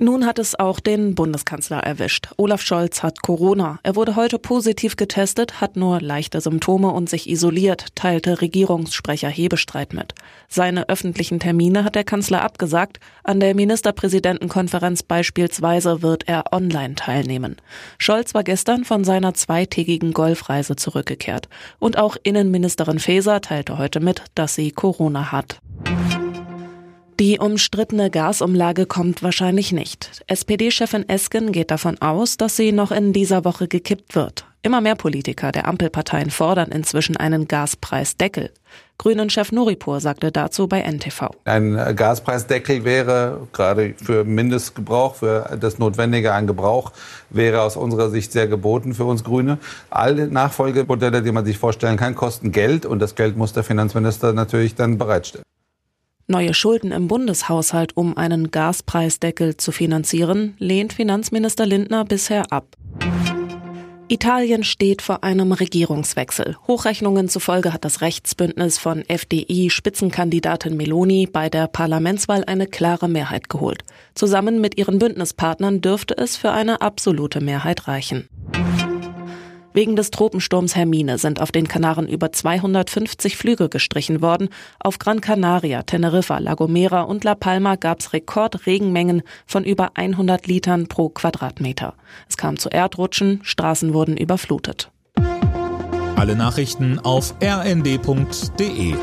Nun hat es auch den Bundeskanzler erwischt. Olaf Scholz hat Corona. Er wurde heute positiv getestet, hat nur leichte Symptome und sich isoliert, teilte Regierungssprecher Hebestreit mit. Seine öffentlichen Termine hat der Kanzler abgesagt. An der Ministerpräsidentenkonferenz beispielsweise wird er online teilnehmen. Scholz war gestern von seiner zweitägigen Golfreise zurückgekehrt. Und auch Innenministerin Faeser teilte heute mit, dass sie Corona hat. Die umstrittene Gasumlage kommt wahrscheinlich nicht. SPD-Chefin Esken geht davon aus, dass sie noch in dieser Woche gekippt wird. Immer mehr Politiker der Ampelparteien fordern inzwischen einen Gaspreisdeckel. Grünen-Chef Nuripur sagte dazu bei NTV. Ein Gaspreisdeckel wäre gerade für Mindestgebrauch, für das Notwendige an Gebrauch, wäre aus unserer Sicht sehr geboten für uns Grüne. Alle Nachfolgemodelle, die man sich vorstellen kann, kosten Geld und das Geld muss der Finanzminister natürlich dann bereitstellen. Neue Schulden im Bundeshaushalt, um einen Gaspreisdeckel zu finanzieren, lehnt Finanzminister Lindner bisher ab. Italien steht vor einem Regierungswechsel. Hochrechnungen zufolge hat das Rechtsbündnis von FDI-Spitzenkandidatin Meloni bei der Parlamentswahl eine klare Mehrheit geholt. Zusammen mit ihren Bündnispartnern dürfte es für eine absolute Mehrheit reichen. Wegen des Tropensturms Hermine sind auf den Kanaren über 250 Flüge gestrichen worden. Auf Gran Canaria, Teneriffa, La Gomera und La Palma gab es Rekordregenmengen von über 100 Litern pro Quadratmeter. Es kam zu Erdrutschen, Straßen wurden überflutet. Alle Nachrichten auf rnd.de